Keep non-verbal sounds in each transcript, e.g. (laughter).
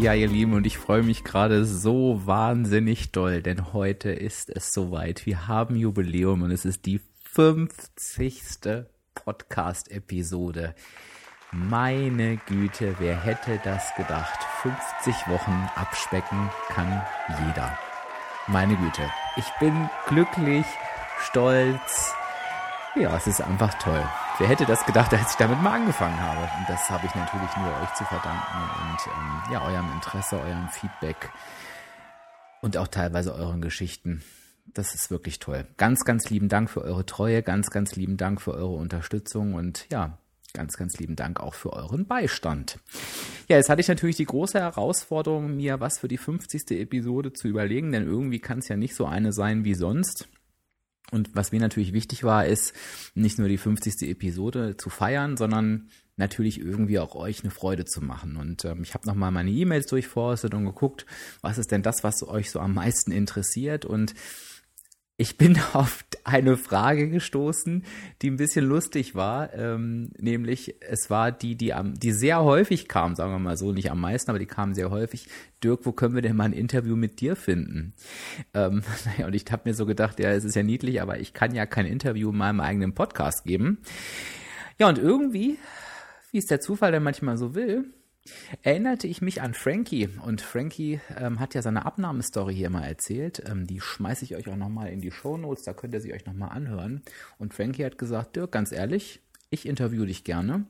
Ja, ihr Lieben, und ich freue mich gerade so wahnsinnig doll, denn heute ist es soweit. Wir haben Jubiläum und es ist die 50. Podcast-Episode. Meine Güte, wer hätte das gedacht? 50 Wochen abspecken kann jeder. Meine Güte. Ich bin glücklich, stolz. Ja, es ist einfach toll. Wer hätte das gedacht, als ich damit mal angefangen habe? Und das habe ich natürlich nur euch zu verdanken und ähm, ja, eurem Interesse, eurem Feedback und auch teilweise euren Geschichten. Das ist wirklich toll. Ganz, ganz lieben Dank für eure Treue, ganz, ganz lieben Dank für eure Unterstützung und ja, ganz, ganz lieben Dank auch für euren Beistand. Ja, jetzt hatte ich natürlich die große Herausforderung, mir was für die 50. Episode zu überlegen, denn irgendwie kann es ja nicht so eine sein wie sonst. Und was mir natürlich wichtig war, ist nicht nur die 50. Episode zu feiern, sondern natürlich irgendwie auch euch eine Freude zu machen. Und ähm, ich habe nochmal meine E-Mails durchforstet und geguckt, was ist denn das, was euch so am meisten interessiert. Und ich bin (laughs) auf eine Frage gestoßen, die ein bisschen lustig war, ähm, nämlich es war die, die am, die sehr häufig kam, sagen wir mal so, nicht am meisten, aber die kam sehr häufig. Dirk, wo können wir denn mal ein Interview mit dir finden? Ähm, (laughs) naja, und ich habe mir so gedacht, ja, es ist ja niedlich, aber ich kann ja kein Interview in meinem eigenen Podcast geben. Ja, und irgendwie, wie es der Zufall denn manchmal so will, erinnerte ich mich an Frankie. Und Frankie ähm, hat ja seine Abnahmestory hier mal erzählt. Ähm, die schmeiße ich euch auch nochmal in die Show Notes, da könnt ihr sie euch nochmal anhören. Und Frankie hat gesagt, Dirk, ganz ehrlich, ich interview dich gerne.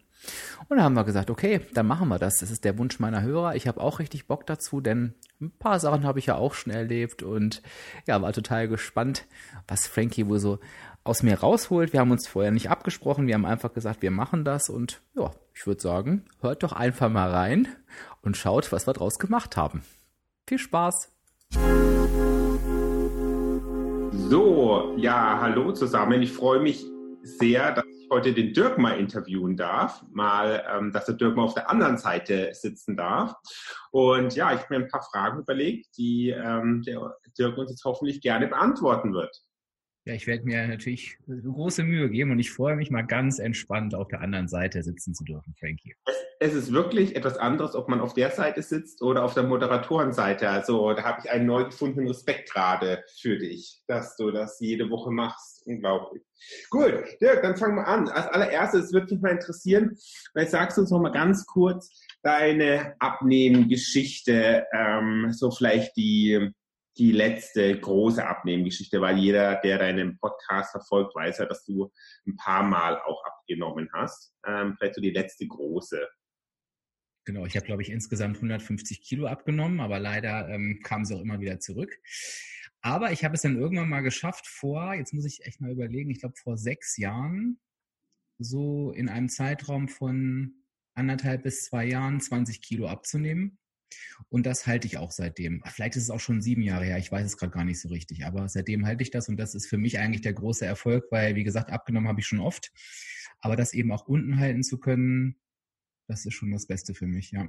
Und da haben wir gesagt, okay, dann machen wir das. Das ist der Wunsch meiner Hörer. Ich habe auch richtig Bock dazu, denn ein paar Sachen habe ich ja auch schon erlebt und ja, war total gespannt, was Frankie wohl so aus mir rausholt. Wir haben uns vorher nicht abgesprochen, wir haben einfach gesagt, wir machen das und ja, ich würde sagen, hört doch einfach mal rein und schaut, was wir draus gemacht haben. Viel Spaß! So, ja, hallo zusammen. Ich freue mich sehr, dass heute den Dirk mal interviewen darf. Mal, ähm, dass der Dirk mal auf der anderen Seite sitzen darf. Und ja, ich habe mir ein paar Fragen überlegt, die ähm, der Dirk uns jetzt hoffentlich gerne beantworten wird. Ja, ich werde mir natürlich große Mühe geben und ich freue mich mal ganz entspannt auf der anderen Seite sitzen zu dürfen, Frankie. Es, es ist wirklich etwas anderes, ob man auf der Seite sitzt oder auf der Moderatorenseite. Also da habe ich einen neu gefundenen Respekt gerade für dich, dass du das jede Woche machst. Unglaublich. Gut, Dirk, dann fangen wir an. Als allererstes würde mich mal interessieren, weil sagst du uns noch mal ganz kurz deine Abnehmgeschichte, ähm, so vielleicht die die letzte große Abnehmgeschichte, weil jeder, der deinen Podcast verfolgt, weiß ja, dass du ein paar Mal auch abgenommen hast. Ähm, vielleicht so die letzte große. Genau, ich habe, glaube ich, insgesamt 150 Kilo abgenommen, aber leider ähm, kam sie auch immer wieder zurück. Aber ich habe es dann irgendwann mal geschafft, vor, jetzt muss ich echt mal überlegen, ich glaube vor sechs Jahren, so in einem Zeitraum von anderthalb bis zwei Jahren 20 Kilo abzunehmen. Und das halte ich auch seitdem. Vielleicht ist es auch schon sieben Jahre her, ich weiß es gerade gar nicht so richtig, aber seitdem halte ich das und das ist für mich eigentlich der große Erfolg, weil, wie gesagt, abgenommen habe ich schon oft. Aber das eben auch unten halten zu können, das ist schon das Beste für mich, ja.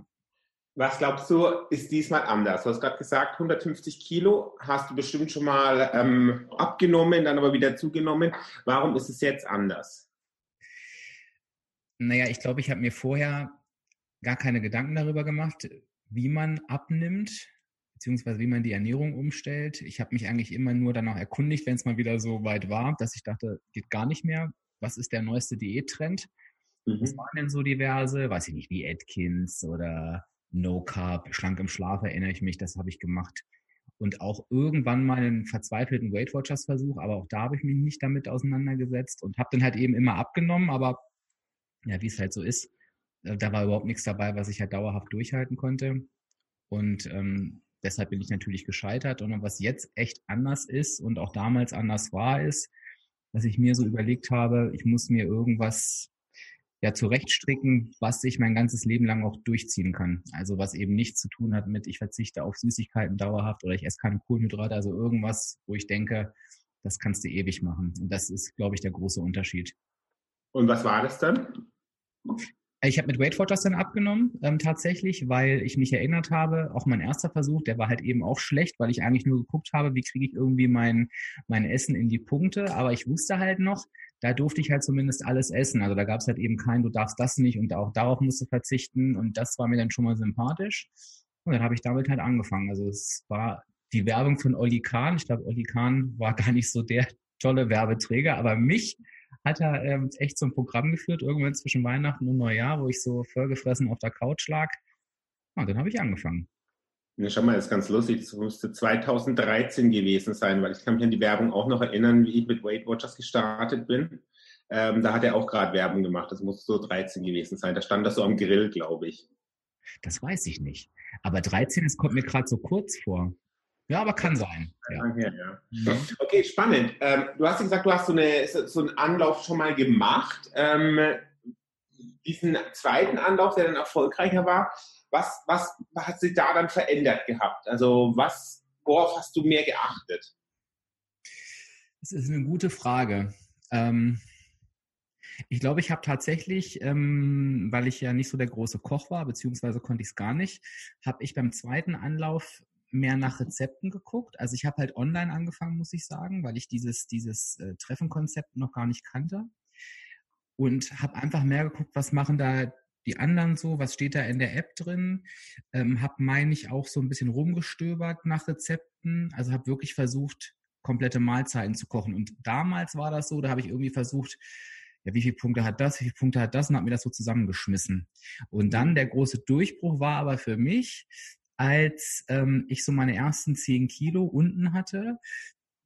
Was glaubst du, ist diesmal anders? Du hast gerade gesagt, 150 Kilo hast du bestimmt schon mal ähm, abgenommen, dann aber wieder zugenommen. Warum ist es jetzt anders? Naja, ich glaube, ich habe mir vorher gar keine Gedanken darüber gemacht, wie man abnimmt, beziehungsweise wie man die Ernährung umstellt. Ich habe mich eigentlich immer nur danach erkundigt, wenn es mal wieder so weit war, dass ich dachte, geht gar nicht mehr. Was ist der neueste Diättrend? Mhm. Was waren denn so diverse? Weiß ich nicht, wie Atkins oder No Carb, schlank im Schlaf erinnere ich mich, das habe ich gemacht. Und auch irgendwann mal einen verzweifelten Weight Watchers Versuch, aber auch da habe ich mich nicht damit auseinandergesetzt und habe dann halt eben immer abgenommen, aber ja, wie es halt so ist, da war überhaupt nichts dabei, was ich halt dauerhaft durchhalten konnte. Und ähm, deshalb bin ich natürlich gescheitert. Und was jetzt echt anders ist und auch damals anders war, ist, dass ich mir so überlegt habe, ich muss mir irgendwas ja zurechtstricken, was ich mein ganzes Leben lang auch durchziehen kann. Also was eben nichts zu tun hat mit, ich verzichte auf Süßigkeiten dauerhaft oder ich esse keine Kohlenhydrate, also irgendwas, wo ich denke, das kannst du ewig machen. Und das ist, glaube ich, der große Unterschied. Und was war das dann? Ich habe mit Weight Watchers dann abgenommen, ähm, tatsächlich, weil ich mich erinnert habe, auch mein erster Versuch, der war halt eben auch schlecht, weil ich eigentlich nur geguckt habe, wie kriege ich irgendwie mein, mein Essen in die Punkte. Aber ich wusste halt noch, da durfte ich halt zumindest alles essen. Also da gab es halt eben kein, du darfst das nicht und auch darauf musst du verzichten. Und das war mir dann schon mal sympathisch. Und dann habe ich damit halt angefangen. Also es war die Werbung von Olli Kahn. Ich glaube, Olli Kahn war gar nicht so der tolle Werbeträger, aber mich hat er ähm, echt so ein Programm geführt, irgendwann zwischen Weihnachten und Neujahr, wo ich so vollgefressen auf der Couch lag. Und dann habe ich angefangen. Ja, schau mal, das ist ganz lustig. Das musste 2013 gewesen sein, weil ich kann mich an die Werbung auch noch erinnern, wie ich mit Weight Watchers gestartet bin. Ähm, da hat er auch gerade Werbung gemacht. Das muss so 13 gewesen sein. Da stand das so am Grill, glaube ich. Das weiß ich nicht. Aber 13, es kommt mir gerade so kurz vor. Ja, aber kann sein. Ja. Ja, ja. Mhm. Okay, spannend. Ähm, du hast gesagt, du hast so, eine, so einen Anlauf schon mal gemacht. Ähm, diesen zweiten Anlauf, der dann erfolgreicher war, was, was hat sich da dann verändert gehabt? Also was, worauf hast du mehr geachtet? Das ist eine gute Frage. Ähm, ich glaube, ich habe tatsächlich, ähm, weil ich ja nicht so der große Koch war, beziehungsweise konnte ich es gar nicht, habe ich beim zweiten Anlauf mehr nach Rezepten geguckt. Also ich habe halt online angefangen, muss ich sagen, weil ich dieses, dieses äh, Treffenkonzept noch gar nicht kannte. Und habe einfach mehr geguckt, was machen da die anderen so, was steht da in der App drin. Ähm, habe, meine ich, auch so ein bisschen rumgestöbert nach Rezepten. Also habe wirklich versucht, komplette Mahlzeiten zu kochen. Und damals war das so, da habe ich irgendwie versucht, ja, wie viele Punkte hat das, wie viele Punkte hat das und habe mir das so zusammengeschmissen. Und dann der große Durchbruch war aber für mich, als ähm, ich so meine ersten zehn Kilo unten hatte,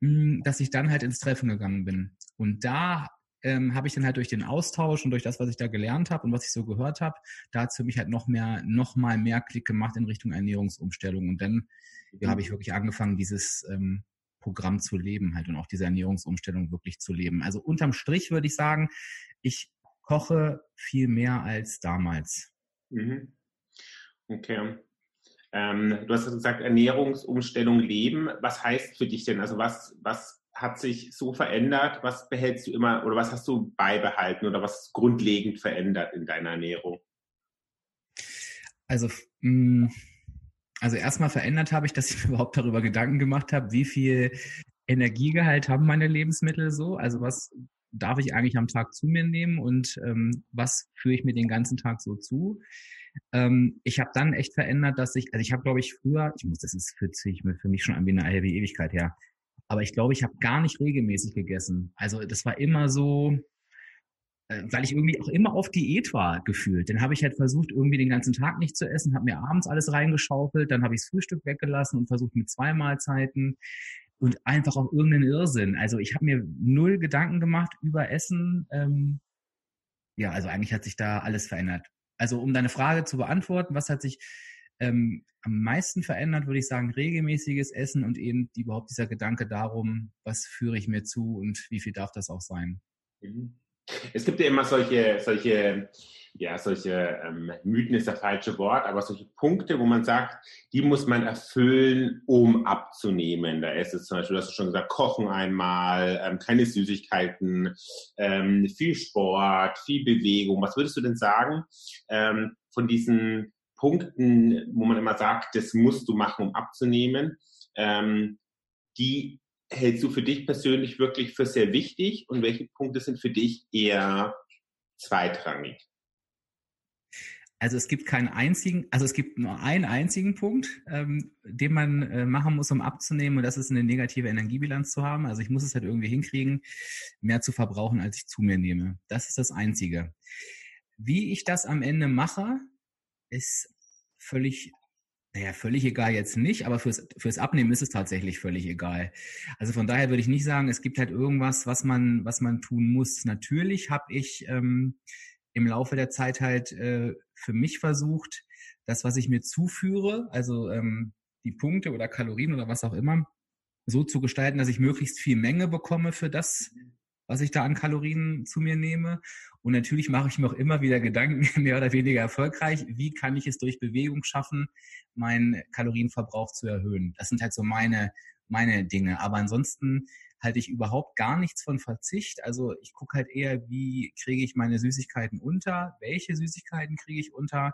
mh, hm, dass ich dann halt ins Treffen gegangen bin. Und da ähm, habe ich dann halt durch den Austausch und durch das, was ich da gelernt habe und was ich so gehört habe, da hat es für mich halt noch mehr, noch mal mehr Klick gemacht in Richtung Ernährungsumstellung. Und dann ja, habe ich wirklich angefangen, dieses ähm, Programm zu leben halt und auch diese Ernährungsumstellung wirklich zu leben. Also unterm Strich würde ich sagen, ich koche viel mehr als damals. Mhm. Okay. Ähm, du hast gesagt, Ernährungsumstellung leben. Was heißt für dich denn? Also was, was hat sich so verändert? Was behältst du immer oder was hast du beibehalten oder was grundlegend verändert in deiner Ernährung? Also, mm, also erstmal verändert habe ich, dass ich mir (laughs) überhaupt darüber Gedanken gemacht habe, wie viel Energiegehalt haben meine Lebensmittel so? Also was darf ich eigentlich am Tag zu mir nehmen und ähm, was führe ich mir den ganzen Tag so zu? Ähm, ich habe dann echt verändert, dass ich, also ich habe, glaube ich, früher, ich muss, das ist für, für mich schon eine halbe Ewigkeit her, aber ich glaube, ich habe gar nicht regelmäßig gegessen. Also das war immer so, äh, weil ich irgendwie auch immer auf Diät war gefühlt. Dann habe ich halt versucht, irgendwie den ganzen Tag nicht zu essen, habe mir abends alles reingeschaufelt, dann habe ich das Frühstück weggelassen und versucht mit zwei Mahlzeiten und einfach auch irgendeinen Irrsinn. Also ich habe mir null Gedanken gemacht über Essen. Ähm, ja, also eigentlich hat sich da alles verändert. Also um deine Frage zu beantworten, was hat sich ähm, am meisten verändert, würde ich sagen, regelmäßiges Essen und eben überhaupt dieser Gedanke darum, was führe ich mir zu und wie viel darf das auch sein. Mhm. Es gibt ja immer solche, solche, ja, solche ähm, Mythen ist das falsche Wort, aber solche Punkte, wo man sagt, die muss man erfüllen, um abzunehmen. Da ist es zum Beispiel, du hast schon gesagt, kochen einmal, ähm, keine Süßigkeiten, ähm, viel Sport, viel Bewegung. Was würdest du denn sagen ähm, von diesen Punkten, wo man immer sagt, das musst du machen, um abzunehmen, ähm, die hältst du für dich persönlich wirklich für sehr wichtig und welche Punkte sind für dich eher zweitrangig? Also es gibt keinen einzigen, also es gibt nur einen einzigen Punkt, ähm, den man äh, machen muss, um abzunehmen, und das ist eine negative Energiebilanz zu haben. Also ich muss es halt irgendwie hinkriegen, mehr zu verbrauchen, als ich zu mir nehme. Das ist das Einzige. Wie ich das am Ende mache, ist völlig, naja, völlig egal jetzt nicht, aber fürs, fürs Abnehmen ist es tatsächlich völlig egal. Also von daher würde ich nicht sagen, es gibt halt irgendwas, was man, was man tun muss. Natürlich habe ich ähm, im Laufe der Zeit halt äh, für mich versucht, das, was ich mir zuführe, also ähm, die Punkte oder Kalorien oder was auch immer, so zu gestalten, dass ich möglichst viel Menge bekomme für das, was ich da an Kalorien zu mir nehme. Und natürlich mache ich mir auch immer wieder Gedanken, (laughs) mehr oder weniger erfolgreich, wie kann ich es durch Bewegung schaffen, meinen Kalorienverbrauch zu erhöhen. Das sind halt so meine, meine Dinge. Aber ansonsten halte ich überhaupt gar nichts von Verzicht. Also ich gucke halt eher, wie kriege ich meine Süßigkeiten unter, welche Süßigkeiten kriege ich unter,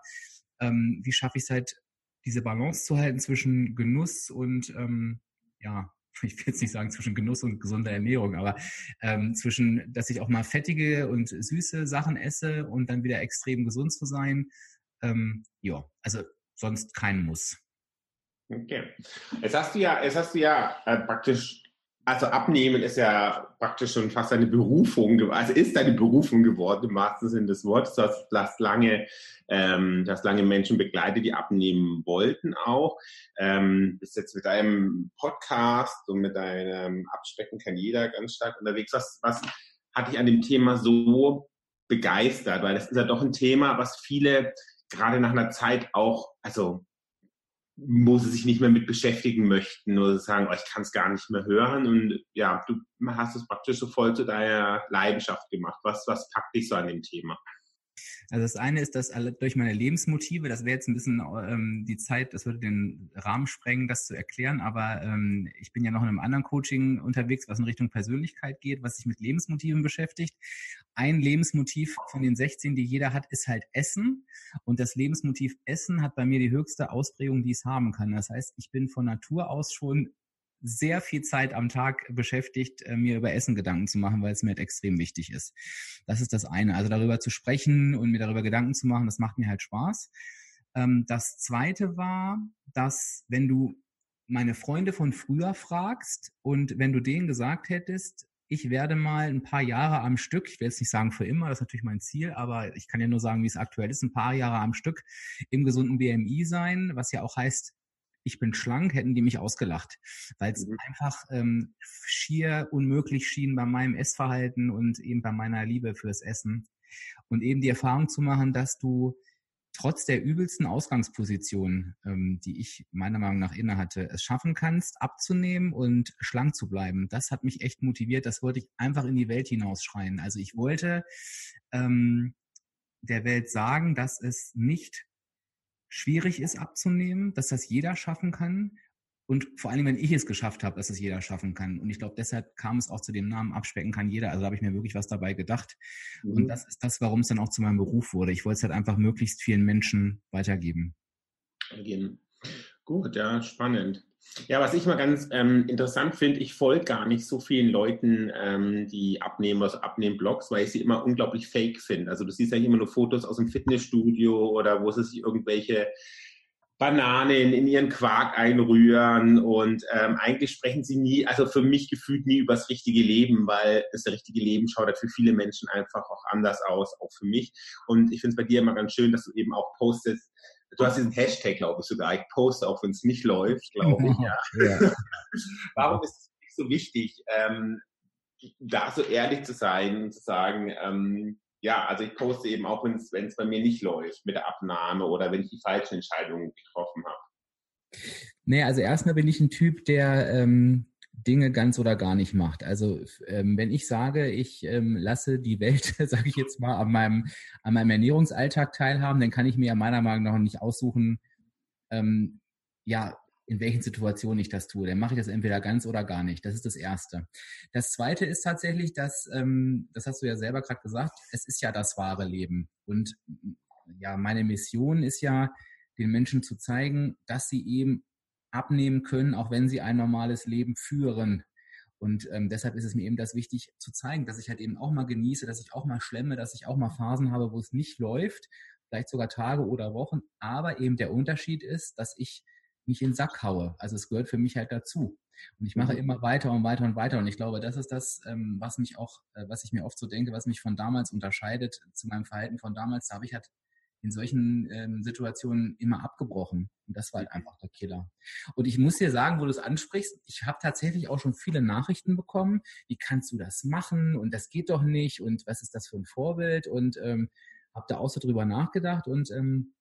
ähm, wie schaffe ich es halt, diese Balance zu halten zwischen Genuss und ähm, ja, (laughs) ich will jetzt nicht sagen zwischen Genuss und gesunder Ernährung, aber ähm, zwischen, dass ich auch mal fettige und süße Sachen esse und dann wieder extrem gesund zu sein. Ähm, ja, also sonst kein Muss. Okay. Jetzt hast du ja, jetzt hast du ja äh, praktisch also abnehmen ist ja praktisch schon fast eine Berufung, also ist eine Berufung geworden im wahrsten Sinne des Wortes. Du hast, hast lange, ähm, hast lange Menschen begleitet, die abnehmen wollten auch. Ähm, bist jetzt mit deinem Podcast und mit deinem Abspecken kann jeder ganz stark unterwegs. Was, was hat dich an dem Thema so begeistert? Weil das ist ja doch ein Thema, was viele gerade nach einer Zeit auch, also wo sie sich nicht mehr mit beschäftigen möchten oder sagen, oh, ich kann es gar nicht mehr hören. Und ja, du hast es praktisch so voll zu deiner Leidenschaft gemacht. Was, was packt dich so an dem Thema? Also das eine ist, dass durch meine Lebensmotive, das wäre jetzt ein bisschen ähm, die Zeit, das würde den Rahmen sprengen, das zu erklären, aber ähm, ich bin ja noch in einem anderen Coaching unterwegs, was in Richtung Persönlichkeit geht, was sich mit Lebensmotiven beschäftigt. Ein Lebensmotiv von den 16, die jeder hat, ist halt Essen. Und das Lebensmotiv Essen hat bei mir die höchste Ausprägung, die es haben kann. Das heißt, ich bin von Natur aus schon sehr viel Zeit am Tag beschäftigt, äh, mir über Essen Gedanken zu machen, weil es mir halt extrem wichtig ist. Das ist das eine. Also darüber zu sprechen und mir darüber Gedanken zu machen, das macht mir halt Spaß. Ähm, das zweite war, dass wenn du meine Freunde von früher fragst und wenn du denen gesagt hättest, ich werde mal ein paar Jahre am Stück, ich will jetzt nicht sagen für immer, das ist natürlich mein Ziel, aber ich kann ja nur sagen, wie es aktuell ist, ein paar Jahre am Stück im gesunden BMI sein, was ja auch heißt, ich bin schlank, hätten die mich ausgelacht, weil es mhm. einfach ähm, schier unmöglich schien bei meinem Essverhalten und eben bei meiner Liebe fürs Essen. Und eben die Erfahrung zu machen, dass du trotz der übelsten Ausgangsposition, ähm, die ich meiner Meinung nach inne hatte, es schaffen kannst, abzunehmen und schlank zu bleiben. Das hat mich echt motiviert. Das wollte ich einfach in die Welt hinausschreien. Also ich wollte ähm, der Welt sagen, dass es nicht schwierig ist abzunehmen, dass das jeder schaffen kann. Und vor allem, wenn ich es geschafft habe, dass es jeder schaffen kann. Und ich glaube, deshalb kam es auch zu dem Namen Abspecken kann jeder. Also da habe ich mir wirklich was dabei gedacht. Mhm. Und das ist das, warum es dann auch zu meinem Beruf wurde. Ich wollte es halt einfach möglichst vielen Menschen weitergeben. Gut, ja, spannend. Ja, was ich mal ganz ähm, interessant finde, ich folge gar nicht so vielen Leuten, ähm, die abnehmen, also Abnehmen-Blogs, weil ich sie immer unglaublich fake finde. Also du siehst ja immer nur Fotos aus dem Fitnessstudio oder wo sie sich irgendwelche Bananen in ihren Quark einrühren und ähm, eigentlich sprechen sie nie, also für mich gefühlt nie über das richtige Leben, weil das richtige Leben schaut halt für viele Menschen einfach auch anders aus, auch für mich. Und ich finde es bei dir immer ganz schön, dass du eben auch postest, Du hast diesen Hashtag, glaube ich, sogar. Ich poste, auch wenn es nicht läuft, glaube ich. Ja. (laughs) ja. (laughs) Warum ist es nicht so wichtig, ähm, da so ehrlich zu sein und zu sagen, ähm, ja, also ich poste eben auch, wenn es bei mir nicht läuft mit der Abnahme oder wenn ich die falschen Entscheidungen getroffen habe. Nee, also erstmal bin ich ein Typ, der ähm, Dinge ganz oder gar nicht macht. Also ähm, wenn ich sage, ich ähm, lasse die Welt, (laughs) sage ich jetzt mal, an meinem, an meinem Ernährungsalltag teilhaben, dann kann ich mir ja meiner Meinung nach nicht aussuchen, ähm, ja, in welchen Situationen ich das tue. Dann mache ich das entweder ganz oder gar nicht. Das ist das Erste. Das Zweite ist tatsächlich, dass, ähm, das hast du ja selber gerade gesagt, es ist ja das wahre Leben. Und ja, meine Mission ist ja, den Menschen zu zeigen, dass sie eben abnehmen können, auch wenn sie ein normales Leben führen. Und ähm, deshalb ist es mir eben das wichtig zu zeigen, dass ich halt eben auch mal genieße, dass ich auch mal schlemme, dass ich auch mal Phasen habe, wo es nicht läuft, vielleicht sogar Tage oder Wochen. Aber eben der Unterschied ist, dass ich nicht in den Sack haue. Also es gehört für mich halt dazu. Und ich mache mhm. immer weiter und weiter und weiter. Und ich glaube, das ist das, ähm, was mich auch, äh, was ich mir oft so denke, was mich von damals unterscheidet zu meinem Verhalten von damals. Da habe ich halt in solchen ähm, Situationen immer abgebrochen. Und das war halt einfach der Killer. Und ich muss dir sagen, wo du es ansprichst, ich habe tatsächlich auch schon viele Nachrichten bekommen. Wie kannst du das machen? Und das geht doch nicht. Und was ist das für ein Vorbild? Und ähm, habe da auch so drüber nachgedacht. Und ähm,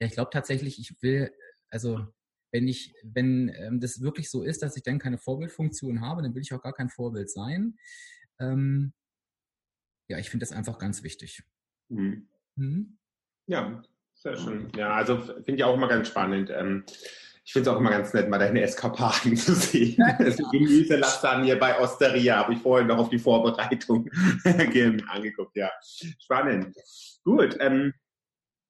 ja, ich glaube tatsächlich, ich will, also wenn ich, wenn ähm, das wirklich so ist, dass ich dann keine Vorbildfunktion habe, dann will ich auch gar kein Vorbild sein. Ähm, ja, ich finde das einfach ganz wichtig. Mhm. Mhm. Ja, sehr schön. Ja, also finde ich auch immer ganz spannend. Ähm, ich finde es auch immer ganz nett, mal deine Eskapaden (laughs) zu sehen. Also Gemüselasagne bei Osteria habe ich vorhin noch auf die Vorbereitung (laughs) angeguckt. Ja, spannend. Gut. Ähm,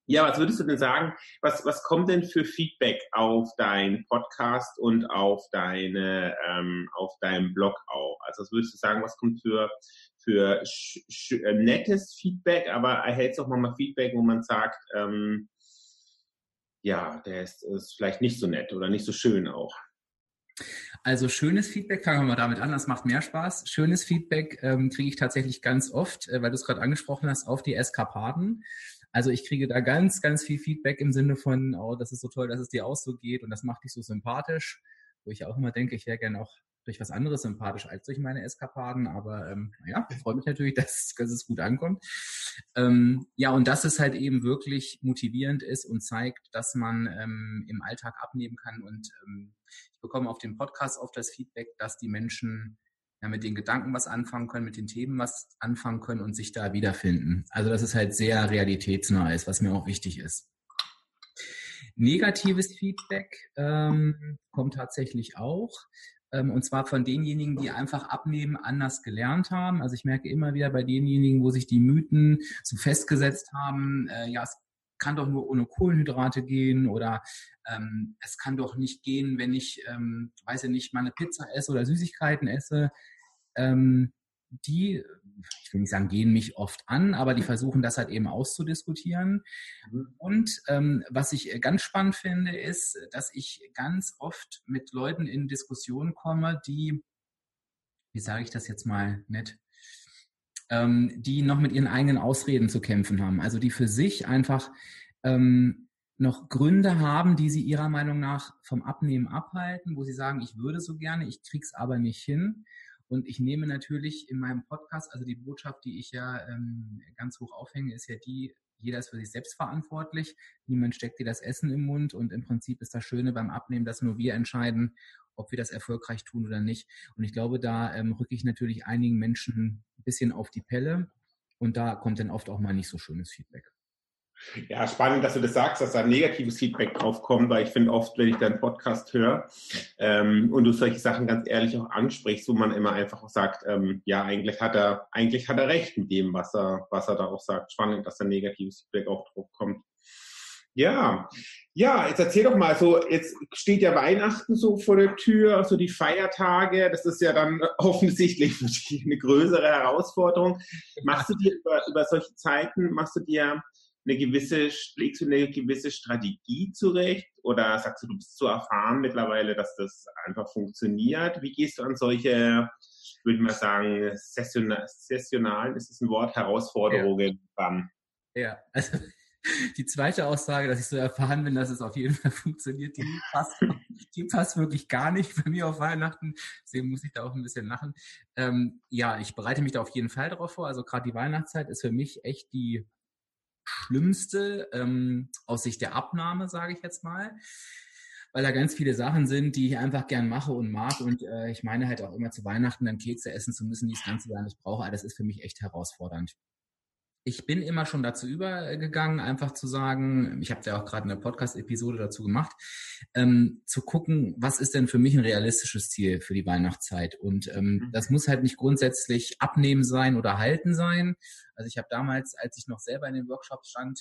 ja, was würdest du denn sagen? Was, was kommt denn für Feedback auf deinen Podcast und auf deine, ähm, auf deinen Blog auch? Also, was würdest du sagen? Was kommt für, für äh, nettes Feedback? Aber erhältst auch mal Feedback, wo man sagt, ähm, ja, der ist, ist vielleicht nicht so nett oder nicht so schön auch? Also schönes Feedback, fangen wir mal damit an, das macht mehr Spaß. Schönes Feedback ähm, kriege ich tatsächlich ganz oft, äh, weil du es gerade angesprochen hast, auf die Eskapaden. Also ich kriege da ganz, ganz viel Feedback im Sinne von, oh, das ist so toll, dass es dir auch so geht und das macht dich so sympathisch. Wo ich auch immer denke, ich wäre gerne auch durch was anderes sympathisch als durch meine Eskapaden. Aber ähm, ja, freue mich natürlich, (laughs) dass, dass es gut ankommt. Ähm, ja, und dass es halt eben wirklich motivierend ist und zeigt, dass man ähm, im Alltag abnehmen kann. Und ähm, ich bekomme auf dem Podcast oft das Feedback, dass die Menschen ja, mit den Gedanken was anfangen können, mit den Themen was anfangen können und sich da wiederfinden. Also dass es halt sehr realitätsnah ist, was mir auch wichtig ist. Negatives Feedback ähm, kommt tatsächlich auch. Ähm, und zwar von denjenigen, die einfach abnehmen, anders gelernt haben. Also ich merke immer wieder bei denjenigen, wo sich die Mythen so festgesetzt haben, äh, ja, es kann doch nur ohne Kohlenhydrate gehen oder ähm, es kann doch nicht gehen, wenn ich, ähm, weiß ich nicht, mal eine Pizza esse oder Süßigkeiten esse. Ähm, die, ich will nicht sagen, gehen mich oft an, aber die versuchen das halt eben auszudiskutieren. Mhm. Und ähm, was ich ganz spannend finde, ist, dass ich ganz oft mit Leuten in Diskussionen komme, die, wie sage ich das jetzt mal nett, ähm, die noch mit ihren eigenen Ausreden zu kämpfen haben. Also die für sich einfach ähm, noch Gründe haben, die sie ihrer Meinung nach vom Abnehmen abhalten, wo sie sagen, ich würde so gerne, ich krieg's aber nicht hin. Und ich nehme natürlich in meinem Podcast, also die Botschaft, die ich ja ähm, ganz hoch aufhänge, ist ja die, jeder ist für sich selbst verantwortlich. Niemand steckt dir das Essen im Mund. Und im Prinzip ist das Schöne beim Abnehmen, dass nur wir entscheiden, ob wir das erfolgreich tun oder nicht. Und ich glaube, da ähm, rücke ich natürlich einigen Menschen ein bisschen auf die Pelle. Und da kommt dann oft auch mal nicht so schönes Feedback. Ja, spannend, dass du das sagst, dass da negatives Feedback drauf kommt, weil ich finde oft, wenn ich deinen Podcast höre ähm, und du solche Sachen ganz ehrlich auch ansprichst, wo man immer einfach auch sagt, ähm, ja, eigentlich hat er, eigentlich hat er recht mit dem, was er, was er da auch sagt. Spannend, dass da negatives Feedback auch drauf kommt. Ja, ja, jetzt erzähl doch mal, so jetzt steht ja Weihnachten so vor der Tür, so die Feiertage, das ist ja dann (laughs) offensichtlich eine größere Herausforderung. Machst du dir über, über solche Zeiten, machst du dir eine gewisse, legst du eine gewisse Strategie zurecht oder sagst du, du bist so erfahren mittlerweile, dass das einfach funktioniert? Wie gehst du an solche, würde ich mal sagen, sessionalen, ist das ein Wort, Herausforderungen ja. ran? Ja, also (laughs) die zweite Aussage, dass ich so erfahren bin, dass es auf jeden Fall (laughs) funktioniert, die passt, die passt wirklich gar nicht bei mir auf Weihnachten. Deswegen muss ich da auch ein bisschen lachen. Ähm, ja, ich bereite mich da auf jeden Fall darauf vor. Also gerade die Weihnachtszeit ist für mich echt die Schlimmste ähm, aus Sicht der Abnahme, sage ich jetzt mal, weil da ganz viele Sachen sind, die ich einfach gern mache und mag und äh, ich meine halt auch immer zu Weihnachten dann Kekse essen zu müssen, die das ganze Jahr nicht brauche. das ist für mich echt herausfordernd ich bin immer schon dazu übergegangen, einfach zu sagen, ich habe ja auch gerade eine Podcast-Episode dazu gemacht, ähm, zu gucken, was ist denn für mich ein realistisches Ziel für die Weihnachtszeit. Und ähm, mhm. das muss halt nicht grundsätzlich abnehmen sein oder halten sein. Also ich habe damals, als ich noch selber in den Workshops stand,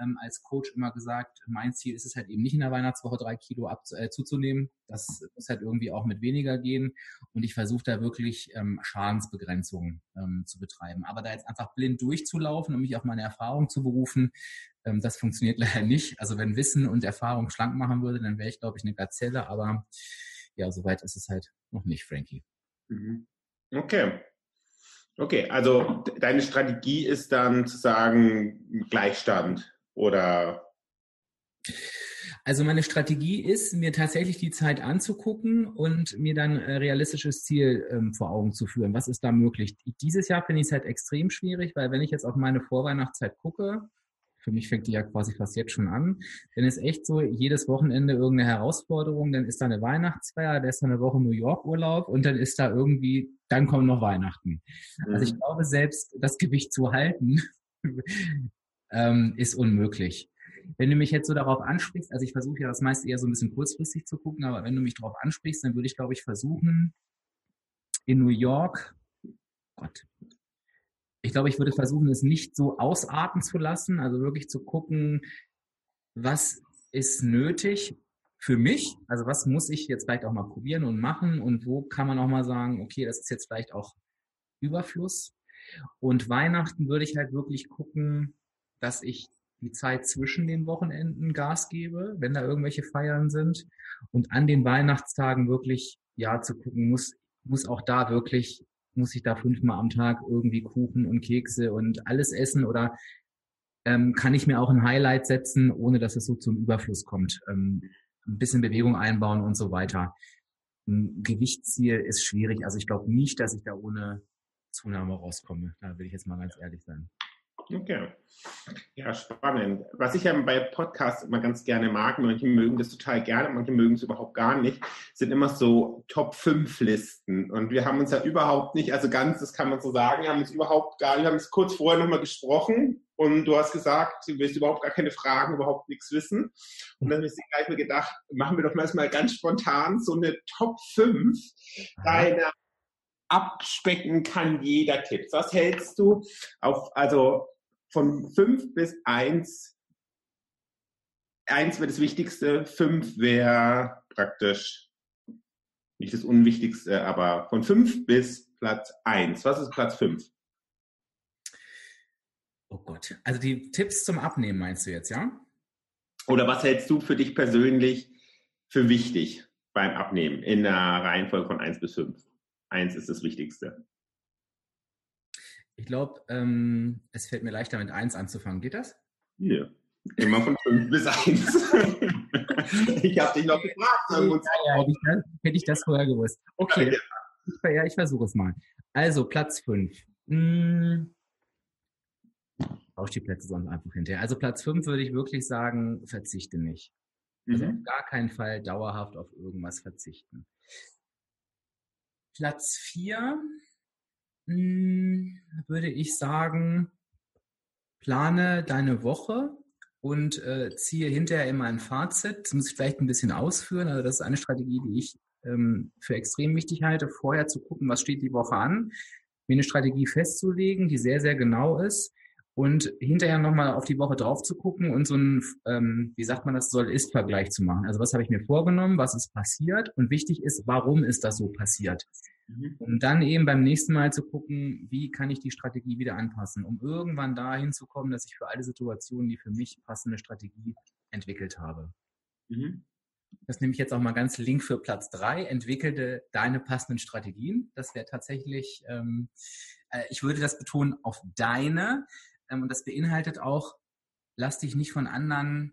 ähm, als Coach immer gesagt, mein Ziel ist es halt eben nicht in der Weihnachtswoche drei Kilo ab, äh, zuzunehmen. Das muss halt irgendwie auch mit weniger gehen. Und ich versuche da wirklich ähm, Schadensbegrenzung ähm, zu betreiben. Aber da jetzt einfach blind durchzulaufen und mich auf meine Erfahrung zu berufen, ähm, das funktioniert (laughs) leider nicht. Also wenn Wissen und Erfahrung schlank machen würde, dann wäre ich, glaube ich, eine Gazelle. Aber ja, soweit ist es halt noch nicht, Frankie. Mhm. Okay. Okay, also deine Strategie ist dann zu sagen Gleichstand. Oder? Also meine Strategie ist, mir tatsächlich die Zeit anzugucken und mir dann ein realistisches Ziel ähm, vor Augen zu führen. Was ist da möglich? Dieses Jahr finde ich es halt extrem schwierig, weil wenn ich jetzt auf meine Vorweihnachtszeit gucke, Für mich fängt die ja quasi fast jetzt schon an. Wenn es echt so jedes Wochenende irgendeine Herausforderung, dann ist da eine Weihnachtsfeier, da ist da eine Woche New York Urlaub und dann ist da irgendwie, dann kommen noch Weihnachten. Mhm. Also ich mhm. glaube, selbst das Gewicht zu halten, (laughs) ähm, ist unmöglich. Wenn du mich jetzt so darauf ansprichst, also ich versuche ja das meiste eher so ein bisschen kurzfristig zu gucken, aber wenn du mich darauf ansprichst, dann würde ich, glaube ich, versuchen, in New York, Gott, ich glaube, ich würde versuchen, es nicht so ausarten zu lassen, also wirklich zu gucken, was ist nötig für mich, also was muss ich jetzt vielleicht auch mal probieren und machen und wo kann man auch mal sagen, okay, das ist jetzt vielleicht auch Überfluss. Und Weihnachten würde ich halt wirklich gucken, dass ich die Zeit zwischen den Wochenenden Gas gebe, wenn da irgendwelche Feiern sind und an den Weihnachtstagen wirklich ja zu gucken muss, muss auch da wirklich muss ich da fünfmal am Tag irgendwie Kuchen und Kekse und alles essen oder ähm, kann ich mir auch ein Highlight setzen, ohne dass es so zum Überfluss kommt? Ähm, ein bisschen Bewegung einbauen und so weiter. Ein Gewichtsziel ist schwierig. Also ich glaube nicht, dass ich da ohne Zunahme rauskomme. Da will ich jetzt mal ganz ehrlich sein. Okay. Ja, spannend. Was ich ja bei Podcasts immer ganz gerne mag, manche mögen das total gerne, manche mögen es überhaupt gar nicht, sind immer so Top-5-Listen. Und wir haben uns ja überhaupt nicht, also ganz, das kann man so sagen, wir haben uns überhaupt gar nicht, wir haben es kurz vorher nochmal gesprochen und du hast gesagt, du willst überhaupt gar keine Fragen, überhaupt nichts wissen. Und dann habe ich gleich mir gedacht, machen wir doch mal ganz spontan so eine Top 5 deiner abspecken kann jeder Tipp. Was hältst du auf, also von fünf bis eins. Eins wäre das Wichtigste, fünf wäre praktisch nicht das Unwichtigste, aber von fünf bis Platz eins. Was ist Platz fünf? Oh Gott. Also die Tipps zum Abnehmen meinst du jetzt, ja? Oder was hältst du für dich persönlich für wichtig beim Abnehmen in der Reihenfolge von eins bis fünf? Eins ist das Wichtigste. Ich glaube, ähm, es fällt mir leichter, mit 1 anzufangen. Geht das? Ja. Immer von 5 (laughs) bis 1. (laughs) ich habe dich noch gefragt. Ja, ja, hätte, ich das, hätte ich das vorher gewusst. Okay. Ja, ich, ja, ich versuche es mal. Also, Platz 5. Hm. Tausch die Plätze sonst einfach hinterher. Also Platz 5 würde ich wirklich sagen, verzichte nicht. Also mhm. auf gar keinen Fall dauerhaft auf irgendwas verzichten. Platz 4 hm, würde ich sagen, plane deine Woche und äh, ziehe hinterher immer ein Fazit. Das muss ich vielleicht ein bisschen ausführen. Also das ist eine Strategie, die ich ähm, für extrem wichtig halte, vorher zu gucken, was steht die Woche an, mir eine Strategie festzulegen, die sehr, sehr genau ist und hinterher nochmal auf die Woche drauf zu gucken und so ein, ähm, wie sagt man das, Soll-Ist-Vergleich zu machen. Also was habe ich mir vorgenommen, was ist passiert und wichtig ist, warum ist das so passiert. Mhm. Um dann eben beim nächsten Mal zu gucken, wie kann ich die Strategie wieder anpassen, um irgendwann dahin zu kommen, dass ich für alle Situationen die für mich passende Strategie entwickelt habe. Mhm. Das nehme ich jetzt auch mal ganz link für Platz drei. Entwickelte deine passenden Strategien. Das wäre tatsächlich, ähm, äh, ich würde das betonen, auf deine. Ähm, und das beinhaltet auch, lass dich nicht von anderen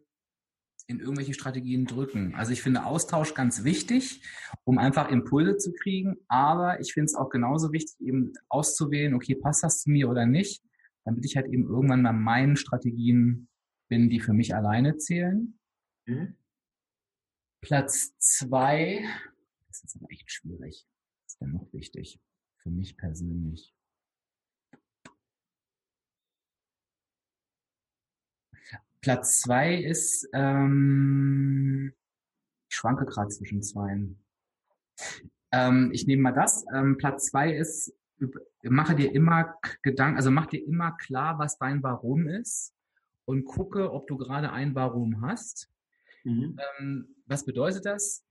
in irgendwelche Strategien drücken. Also ich finde Austausch ganz wichtig, um einfach Impulse zu kriegen, aber ich finde es auch genauso wichtig, eben auszuwählen, okay, passt das zu mir oder nicht, damit ich halt eben irgendwann bei meinen Strategien bin, die für mich alleine zählen. Mhm. Platz zwei, das ist aber echt schwierig. Das ist dann noch wichtig für mich persönlich. Platz zwei ist, ähm, ich schwanke gerade zwischen zwei. Ähm, ich nehme mal das. Ähm, Platz zwei ist, mache dir immer Gedanken, also mach dir immer klar, was dein Warum ist und gucke, ob du gerade ein Warum hast. Mhm. Ähm, was bedeutet das?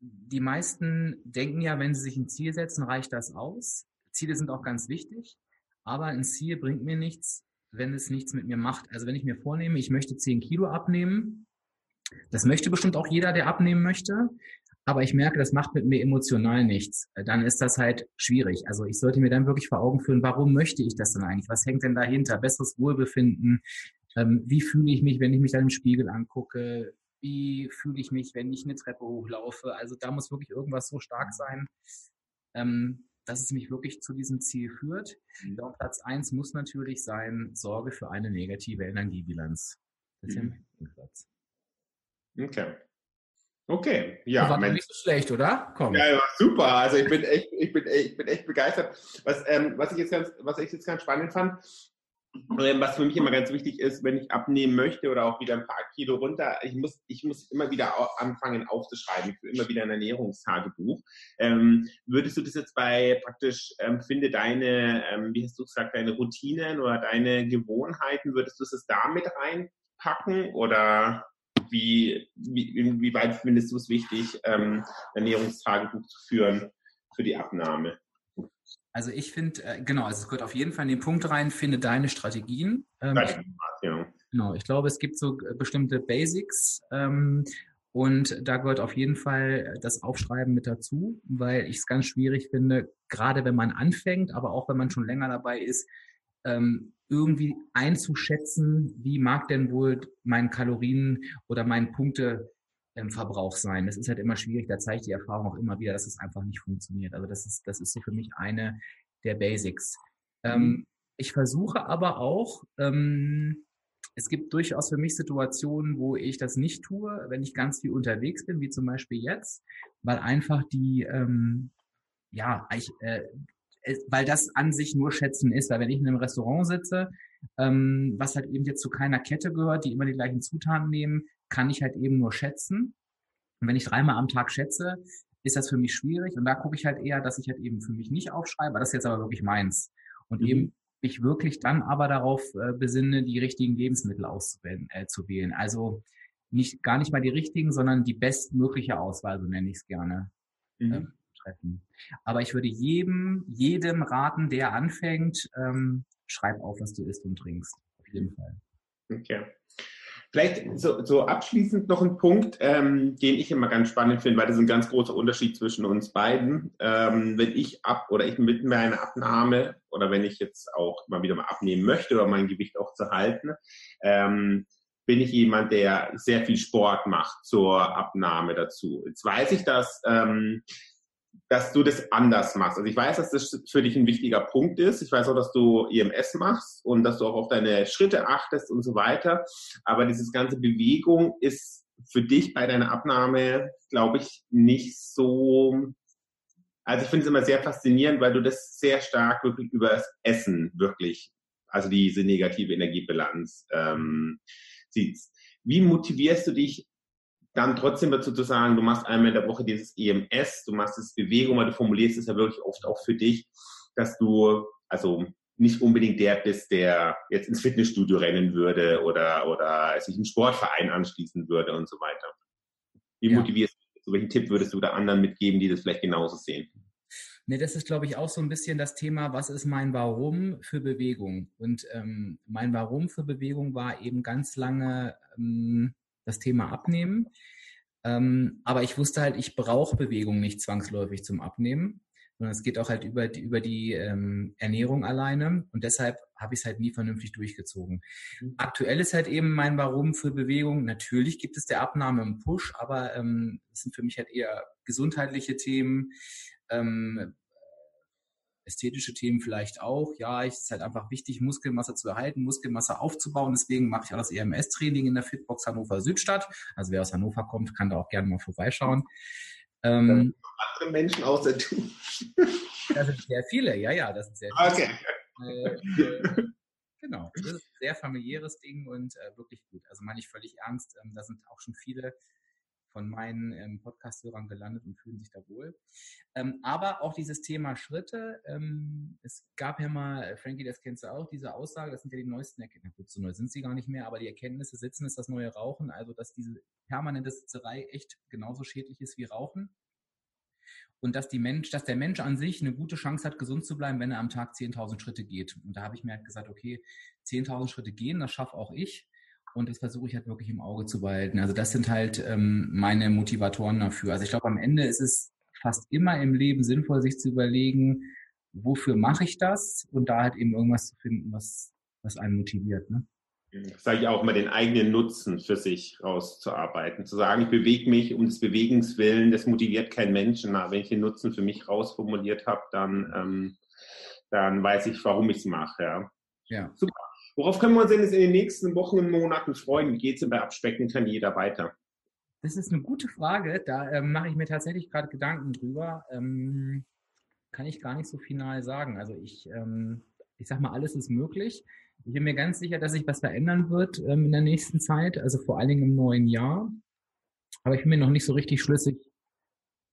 Die meisten denken ja, wenn sie sich ein Ziel setzen, reicht das aus. Ziele sind auch ganz wichtig, aber ein Ziel bringt mir nichts, wenn es nichts mit mir macht. Also wenn ich mir vornehme, ich möchte 10 Kilo abnehmen, das möchte bestimmt auch jeder, der abnehmen möchte, aber ich merke, das macht mit mir emotional nichts, dann ist das halt schwierig. Also ich sollte mir dann wirklich vor Augen führen, warum möchte ich das denn eigentlich? Was hängt denn dahinter? Besseres Wohlbefinden? Ähm, wie fühle ich mich, wenn ich mich dann im Spiegel angucke? Wie fühle ich mich, wenn ich eine Treppe hochlaufe? Also da muss wirklich irgendwas so stark sein, ähm, dass es mich wirklich zu diesem Ziel führt. Mhm. Ja, Platz eins muss natürlich sein, Sorge für eine negative Energiebilanz. Das ist mhm. ja Platz. Okay. Okay, ja. Das war nicht so schlecht, oder? Komm. Ja, super. Also ich bin echt, ich bin, ich bin echt begeistert. Was, ähm, was ich jetzt ganz, was ich jetzt ganz spannend fand, was für mich immer ganz wichtig ist, wenn ich abnehmen möchte oder auch wieder ein paar Kilo runter, ich muss, ich muss immer wieder anfangen aufzuschreiben. Ich will immer wieder ein Ernährungstagebuch. Ähm, würdest du das jetzt bei praktisch, ähm, finde deine, ähm, wie hast du gesagt, deine Routinen oder deine Gewohnheiten, würdest du es da mit reinpacken oder wie, wie, inwieweit findest du es wichtig, ähm, Ernährungstagebuch zu führen für die Abnahme? Also ich finde, äh, genau, also es gehört auf jeden Fall in den Punkt rein, finde deine Strategien. Ähm, ja. Genau, ich glaube, es gibt so äh, bestimmte Basics ähm, und da gehört auf jeden Fall das Aufschreiben mit dazu, weil ich es ganz schwierig finde, gerade wenn man anfängt, aber auch wenn man schon länger dabei ist, ähm, irgendwie einzuschätzen, wie mag denn wohl mein Kalorien oder mein Punkte ähm, Verbrauch sein. Das ist halt immer schwierig. Da zeigt die Erfahrung auch immer wieder, dass es einfach nicht funktioniert. Also das ist, das ist so für mich eine der Basics. Ähm, mhm. ich versuche aber auch, ähm, es gibt durchaus für mich Situationen, wo ich das nicht tue, wenn ich ganz viel unterwegs bin, wie zum Beispiel jetzt, weil einfach die, ähm, ja, ich, äh, weil das an sich nur Schätzen ist, weil wenn ich in einem Restaurant sitze, ähm, was halt eben jetzt zu keiner Kette gehört, die immer die gleichen Zutaten nehmen, kann ich halt eben nur schätzen. Und wenn ich dreimal am Tag schätze, ist das für mich schwierig. Und da gucke ich halt eher, dass ich halt eben für mich nicht aufschreibe. Das ist jetzt aber wirklich meins. Und mhm. eben mich wirklich dann aber darauf äh, besinne, die richtigen Lebensmittel auszuwählen. Äh, zu wählen. Also nicht gar nicht mal die richtigen, sondern die bestmögliche Auswahl, so nenne ich es gerne. Mhm. Äh, treffen. Aber ich würde jedem, jedem raten, der anfängt, ähm, schreib auf, was du isst und trinkst. Auf jeden Fall. Okay. Vielleicht so, so abschließend noch ein Punkt, ähm, den ich immer ganz spannend finde, weil das ist ein ganz großer Unterschied zwischen uns beiden. Ähm, wenn ich ab oder ich mit meiner Abnahme oder wenn ich jetzt auch mal wieder mal abnehmen möchte oder mein Gewicht auch zu halten, ähm, bin ich jemand, der sehr viel Sport macht zur Abnahme dazu. Jetzt weiß ich, dass ähm, dass du das anders machst. Also ich weiß, dass das für dich ein wichtiger Punkt ist. Ich weiß auch, dass du EMS machst und dass du auch auf deine Schritte achtest und so weiter. Aber dieses ganze Bewegung ist für dich bei deiner Abnahme, glaube ich, nicht so. Also ich finde es immer sehr faszinierend, weil du das sehr stark wirklich über das Essen wirklich, also diese negative Energiebilanz ähm, siehst. Wie motivierst du dich dann trotzdem dazu zu sagen, du machst einmal in der Woche dieses EMS, du machst das Bewegung, weil du formulierst es ja wirklich oft auch für dich, dass du also nicht unbedingt der bist, der jetzt ins Fitnessstudio rennen würde oder, oder sich einem Sportverein anschließen würde und so weiter. Wie ja. motivierst du? Welchen Tipp würdest du da anderen mitgeben, die das vielleicht genauso sehen? Ne, das ist, glaube ich, auch so ein bisschen das Thema, was ist mein Warum für Bewegung? Und ähm, mein Warum für Bewegung war eben ganz lange ähm, das Thema Abnehmen. Ähm, aber ich wusste halt, ich brauche Bewegung nicht zwangsläufig zum Abnehmen, sondern es geht auch halt über die, über die ähm, Ernährung alleine. Und deshalb habe ich es halt nie vernünftig durchgezogen. Mhm. Aktuell ist halt eben mein Warum für Bewegung. Natürlich gibt es der Abnahme einen Push, aber ähm, das sind für mich halt eher gesundheitliche Themen. Ähm, ästhetische Themen vielleicht auch. Ja, es ist halt einfach wichtig, Muskelmasse zu erhalten, Muskelmasse aufzubauen. Deswegen mache ich auch das EMS-Training in der Fitbox Hannover Südstadt. Also wer aus Hannover kommt, kann da auch gerne mal vorbeischauen. Ähm, andere Menschen außer du. das sind sehr viele, ja, ja, das sind sehr viele. Okay. Äh, äh, genau, das ist ein sehr familiäres Ding und äh, wirklich gut. Also meine ich völlig ernst. Ähm, da sind auch schon viele von meinen ähm, Podcast-Hörern gelandet und fühlen sich da wohl. Ähm, aber auch dieses Thema Schritte. Ähm, es gab ja mal, äh, Frankie, das kennst du auch, diese Aussage, das sind ja die neuesten Erkenntnisse. Gut, so neu sind sie gar nicht mehr, aber die Erkenntnisse, Sitzen ist das neue Rauchen. Also, dass diese permanente Sitzerei echt genauso schädlich ist wie Rauchen. Und dass, die Mensch, dass der Mensch an sich eine gute Chance hat, gesund zu bleiben, wenn er am Tag 10.000 Schritte geht. Und da habe ich mir halt gesagt, okay, 10.000 Schritte gehen, das schaffe auch ich. Und das versuche ich halt wirklich im Auge zu behalten. Also das sind halt ähm, meine Motivatoren dafür. Also ich glaube, am Ende ist es fast immer im Leben sinnvoll, sich zu überlegen, wofür mache ich das? Und da halt eben irgendwas zu finden, was, was einen motiviert. Ne? Sage ich auch mal, den eigenen Nutzen für sich rauszuarbeiten. Zu sagen, ich bewege mich um des Bewegens willen, das motiviert keinen Menschen. Aber wenn ich den Nutzen für mich rausformuliert habe, dann, ähm, dann weiß ich, warum ich es mache. Ja. ja. Super. Worauf können wir uns denn jetzt in den nächsten Wochen und Monaten freuen? Wie geht es denn bei Abspecken kann jeder weiter? Das ist eine gute Frage. Da ähm, mache ich mir tatsächlich gerade Gedanken drüber. Ähm, kann ich gar nicht so final sagen. Also ich, ähm, ich sag mal, alles ist möglich. Ich bin mir ganz sicher, dass sich was verändern wird ähm, in der nächsten Zeit, also vor allen Dingen im neuen Jahr. Aber ich bin mir noch nicht so richtig schlüssig,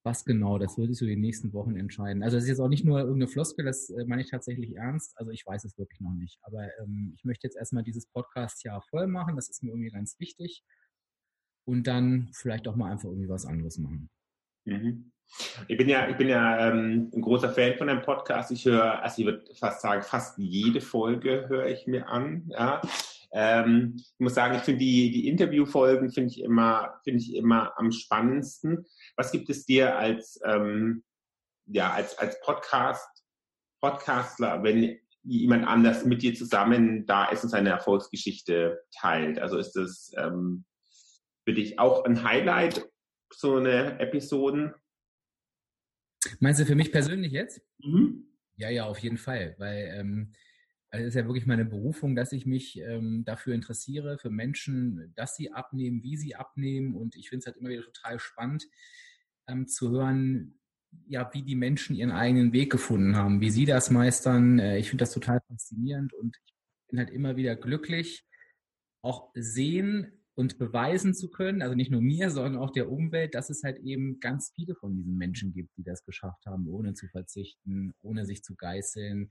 was genau. Das wird sich so die nächsten Wochen entscheiden. Also das ist jetzt auch nicht nur irgendeine Floskel, das äh, meine ich tatsächlich ernst. Also ich weiß es wirklich noch nicht. Aber ähm, ich möchte jetzt erstmal dieses Podcast-Jahr voll machen. Das ist mir irgendwie ganz wichtig. Und dann vielleicht auch mal einfach irgendwie was anderes machen. Mhm. Ich bin ja, ich bin ja ähm, ein großer Fan von einem Podcast. Ich höre, also ich würde fast sagen, fast jede Folge höre ich mir an. Ja. Ähm, ich muss sagen, ich finde die, die Interviewfolgen finde ich immer, finde ich immer am spannendsten. Was gibt es dir als, ähm, ja, als, als Podcast, Podcastler, wenn jemand anders mit dir zusammen da ist und seine Erfolgsgeschichte teilt? Also ist das ähm, für dich auch ein Highlight, so eine Episoden? Meinst du für mich persönlich jetzt? Mhm. Ja, ja, auf jeden Fall, weil ähm, also es ist ja wirklich meine Berufung, dass ich mich ähm, dafür interessiere, für Menschen, dass sie abnehmen, wie sie abnehmen. Und ich finde es halt immer wieder total spannend ähm, zu hören, ja, wie die Menschen ihren eigenen Weg gefunden haben, wie sie das meistern. Äh, ich finde das total faszinierend und ich bin halt immer wieder glücklich, auch sehen, und beweisen zu können, also nicht nur mir, sondern auch der Umwelt, dass es halt eben ganz viele von diesen Menschen gibt, die das geschafft haben, ohne zu verzichten, ohne sich zu geißeln,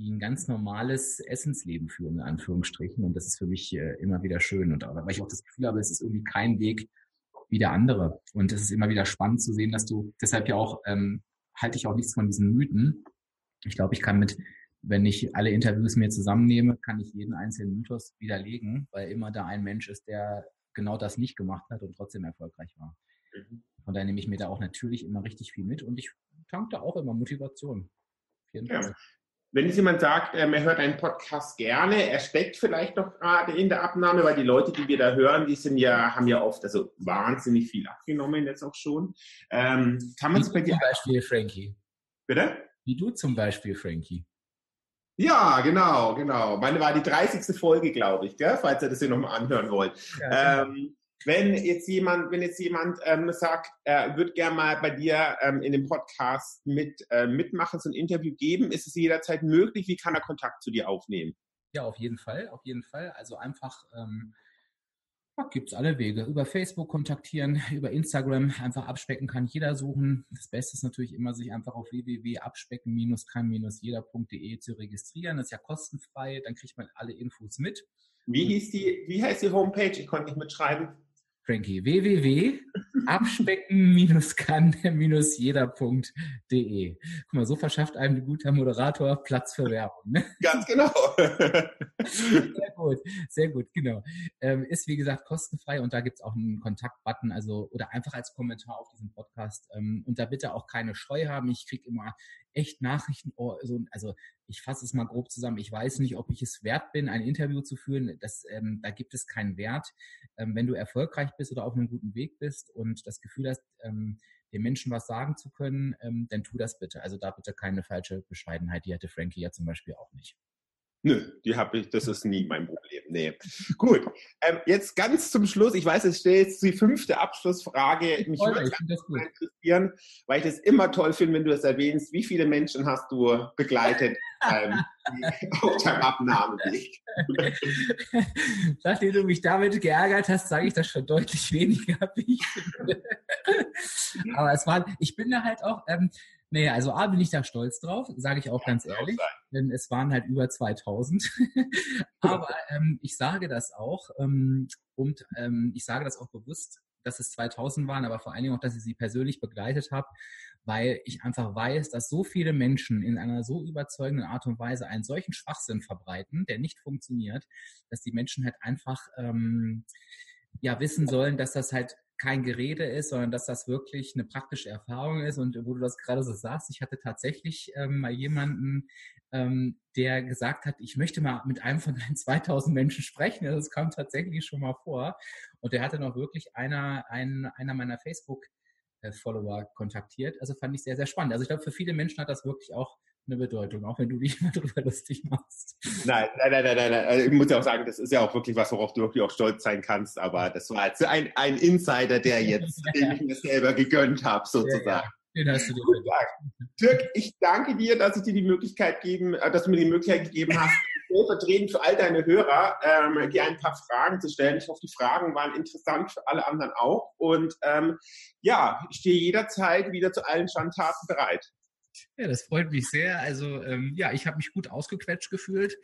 die ein ganz normales Essensleben führen, in Anführungsstrichen. Und das ist für mich äh, immer wieder schön. Und weil ich auch das Gefühl habe, es ist irgendwie kein Weg wie der andere. Und es ist immer wieder spannend zu sehen, dass du, deshalb ja auch, ähm, halte ich auch nichts von diesen Mythen. Ich glaube, ich kann mit wenn ich alle Interviews mir zusammennehme, kann ich jeden einzelnen Mythos widerlegen, weil immer da ein Mensch ist, der genau das nicht gemacht hat und trotzdem erfolgreich war. Mhm. Von daher nehme ich mir da auch natürlich immer richtig viel mit und ich tank da auch immer Motivation. Ja. Wenn jetzt jemand sagt, ähm, er hört einen Podcast gerne, er steckt vielleicht doch gerade in der Abnahme, weil die Leute, die wir da hören, die sind ja, haben ja oft also wahnsinnig viel abgenommen jetzt auch schon. Ähm, kann man es bei dir? Zum Beispiel Frankie. Bitte? Wie du zum Beispiel, Frankie. Ja, genau, genau. Meine war die 30. Folge, glaube ich, gell? falls ihr das hier nochmal anhören wollt. Ja, genau. ähm, wenn jetzt jemand, wenn jetzt jemand ähm, sagt, er würde gerne mal bei dir ähm, in dem Podcast mit äh, mitmachen, so ein Interview geben, ist es jederzeit möglich? Wie kann er Kontakt zu dir aufnehmen? Ja, auf jeden Fall, auf jeden Fall. Also einfach ähm, Gibt es alle Wege. Über Facebook kontaktieren, (laughs) über Instagram einfach abspecken kann jeder suchen. Das Beste ist natürlich immer, sich einfach auf www.abspecken-kann-jeder.de zu registrieren. Das ist ja kostenfrei, dann kriegt man alle Infos mit. Wie hieß die, wie heißt die Homepage? Ich konnte nicht mitschreiben. Frankie, www.abspecken-kann-jeder.de. Guck mal, so verschafft einem ein guter Moderator Platz für Werbung. Ne? (laughs) Ganz genau. sehr gut, sehr gut, genau. Ähm, ist wie gesagt kostenfrei und da gibt's auch einen Kontaktbutton, also oder einfach als Kommentar auf diesem Podcast. Ähm, und da bitte auch keine Scheu haben. Ich krieg immer echt Nachrichten, oh, so, also ich fasse es mal grob zusammen. Ich weiß nicht, ob ich es wert bin, ein Interview zu führen. Das, ähm, da gibt es keinen Wert. Ähm, wenn du erfolgreich bist oder auf einem guten Weg bist und das Gefühl hast, ähm, den Menschen was sagen zu können, ähm, dann tu das bitte. Also da bitte keine falsche Bescheidenheit. Die hatte Frankie ja zum Beispiel auch nicht. Nö, die habe ich, das ist nie mein Problem. Nee. Gut. Ähm, jetzt ganz zum Schluss, ich weiß, es steht jetzt die fünfte Abschlussfrage. Mich würde interessieren, weil ich das immer toll finde, wenn du es erwähnst. Wie viele Menschen hast du begleitet ähm, (laughs) auf deinem Abnahmeweg? (laughs) Nachdem du mich damit geärgert hast, sage ich das schon deutlich weniger. (laughs) Aber es war, ich bin da halt auch, ähm, naja, also A, bin ich da stolz drauf, sage ich auch ganz ehrlich, denn es waren halt über 2000. (laughs) Aber ähm, ich sage das auch ähm, und ähm, ich sage das auch bewusst, dass es 2000 waren, aber vor allen Dingen auch, dass ich sie persönlich begleitet habe, weil ich einfach weiß, dass so viele Menschen in einer so überzeugenden Art und Weise einen solchen Schwachsinn verbreiten, der nicht funktioniert, dass die Menschen halt einfach ähm, ja wissen sollen, dass das halt kein Gerede ist, sondern dass das wirklich eine praktische Erfahrung ist. Und wo du das gerade so sagst, ich hatte tatsächlich ähm, mal jemanden, ähm, der gesagt hat, ich möchte mal mit einem von deinen (laughs) 2000 Menschen sprechen. Also das kam tatsächlich schon mal vor. Und der hatte noch wirklich einer, ein, einer meiner Facebook- Follower kontaktiert. Also fand ich sehr, sehr spannend. Also ich glaube, für viele Menschen hat das wirklich auch eine Bedeutung, auch wenn du dich (laughs) mal darüber lustig machst. Nein, nein, nein, nein, nein. Also ich muss ja auch sagen, das ist ja auch wirklich was, worauf du wirklich auch stolz sein kannst. Aber das war jetzt ein, ein Insider, der jetzt, (laughs) den ich mir selber gegönnt habe, sozusagen. Ja, ja. Den hast du dir Gut, Dirk, ich danke dir, dass ich dir die Möglichkeit geben, äh, dass du mir die Möglichkeit gegeben hast, (laughs) stellvertretend für all deine Hörer, ähm, dir ein paar Fragen zu stellen. Ich hoffe, die Fragen waren interessant für alle anderen auch. Und ähm, ja, ich stehe jederzeit wieder zu allen Schandtaten bereit. Ja, das freut mich sehr. Also ähm, ja, ich habe mich gut ausgequetscht gefühlt.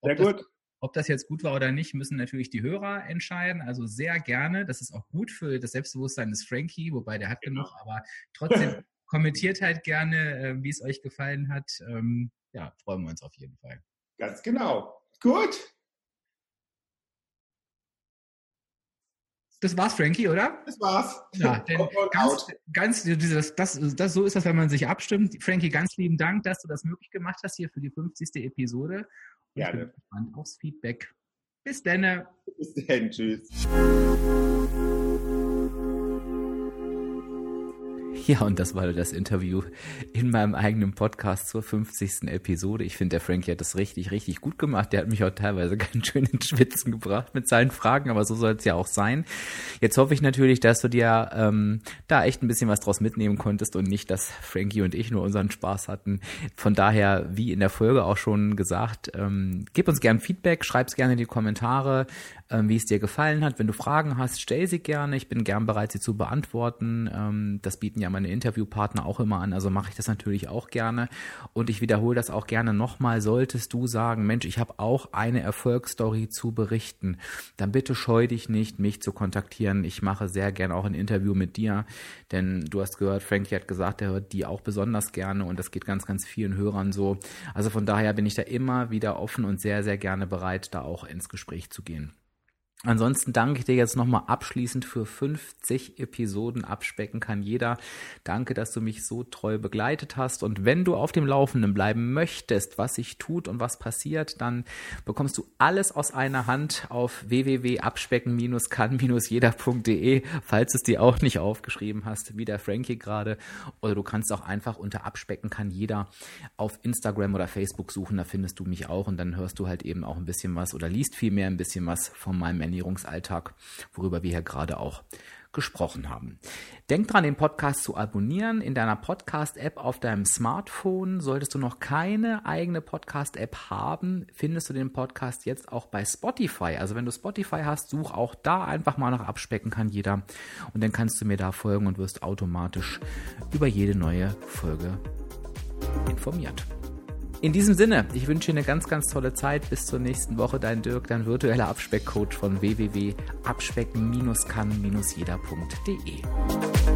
Ob sehr gut. Das, ob das jetzt gut war oder nicht, müssen natürlich die Hörer entscheiden. Also sehr gerne. Das ist auch gut für das Selbstbewusstsein des Frankie, wobei der hat genau. genug, aber trotzdem (laughs) kommentiert halt gerne, äh, wie es euch gefallen hat. Ähm, ja, freuen wir uns auf jeden Fall. Ganz genau. Gut. Das war's, Frankie, oder? Das war's. Ja, (laughs) ganz, ganz dieses, das, das, so ist das, wenn man sich abstimmt. Frankie, ganz lieben Dank, dass du das möglich gemacht hast hier für die 50. Episode. Und Gerne. Ich bin gespannt aufs Feedback. Bis dann. Bis dann. Tschüss. (laughs) Ja, und das war das Interview in meinem eigenen Podcast zur 50. Episode. Ich finde, der Frankie hat das richtig, richtig gut gemacht. Der hat mich auch teilweise (laughs) ganz schön ins Schwitzen gebracht mit seinen Fragen, aber so soll es ja auch sein. Jetzt hoffe ich natürlich, dass du dir ähm, da echt ein bisschen was draus mitnehmen konntest und nicht, dass Frankie und ich nur unseren Spaß hatten. Von daher, wie in der Folge auch schon gesagt, ähm, gib uns gern Feedback, schreib's gerne in die Kommentare, ähm, wie es dir gefallen hat. Wenn du Fragen hast, stell sie gerne. Ich bin gern bereit, sie zu beantworten. Ähm, das bieten ja meine Interviewpartner auch immer an, also mache ich das natürlich auch gerne. Und ich wiederhole das auch gerne nochmal, solltest du sagen, Mensch, ich habe auch eine Erfolgsstory zu berichten, dann bitte scheu dich nicht, mich zu kontaktieren. Ich mache sehr gerne auch ein Interview mit dir, denn du hast gehört, Frankie hat gesagt, er hört die auch besonders gerne und das geht ganz, ganz vielen Hörern so. Also von daher bin ich da immer wieder offen und sehr, sehr gerne bereit, da auch ins Gespräch zu gehen. Ansonsten danke ich dir jetzt nochmal abschließend für 50 Episoden. Abspecken kann jeder. Danke, dass du mich so treu begleitet hast. Und wenn du auf dem Laufenden bleiben möchtest, was sich tut und was passiert, dann bekommst du alles aus einer Hand auf www.abspecken-kann-jeder.de, falls du es dir auch nicht aufgeschrieben hast, wie der Frankie gerade. Oder du kannst auch einfach unter Abspecken kann jeder auf Instagram oder Facebook suchen. Da findest du mich auch und dann hörst du halt eben auch ein bisschen was oder liest vielmehr ein bisschen was von meinem Ernährungsalltag, worüber wir hier gerade auch gesprochen haben. Denk dran, den Podcast zu abonnieren in deiner Podcast-App auf deinem Smartphone. Solltest du noch keine eigene Podcast-App haben, findest du den Podcast jetzt auch bei Spotify. Also wenn du Spotify hast, such auch da einfach mal nach Abspecken kann jeder. Und dann kannst du mir da folgen und wirst automatisch über jede neue Folge informiert. In diesem Sinne, ich wünsche dir eine ganz, ganz tolle Zeit. Bis zur nächsten Woche. Dein Dirk, dein virtueller Abspeckcoach von www.abspecken-kann-jeder.de.